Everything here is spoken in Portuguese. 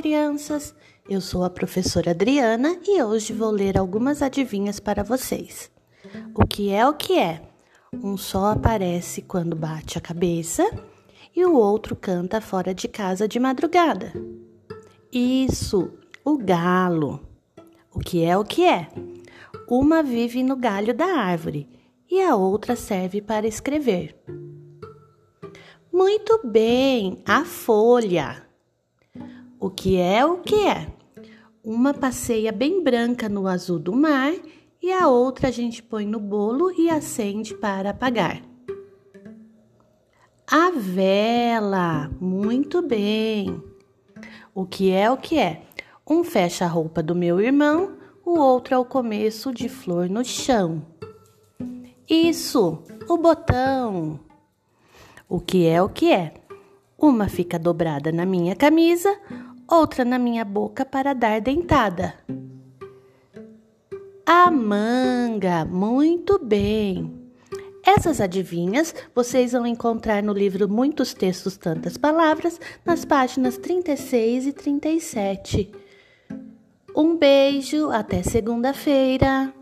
crianças! Eu sou a professora Adriana e hoje vou ler algumas adivinhas para vocês. O que é o que é? Um só aparece quando bate a cabeça e o outro canta fora de casa de madrugada. Isso, o galo. O que é o que é? Uma vive no galho da árvore e a outra serve para escrever. Muito bem, a folha. O que é o que é? Uma passeia bem branca no azul do mar e a outra a gente põe no bolo e acende para apagar. A vela, muito bem. O que é o que é? Um fecha a roupa do meu irmão, o outro é o começo de flor no chão. Isso, o botão. O que é o que é? Uma fica dobrada na minha camisa, outra na minha boca para dar dentada. A manga, muito bem. Essas adivinhas vocês vão encontrar no livro Muitos Textos, Tantas Palavras, nas páginas 36 e 37. Um beijo, até segunda-feira!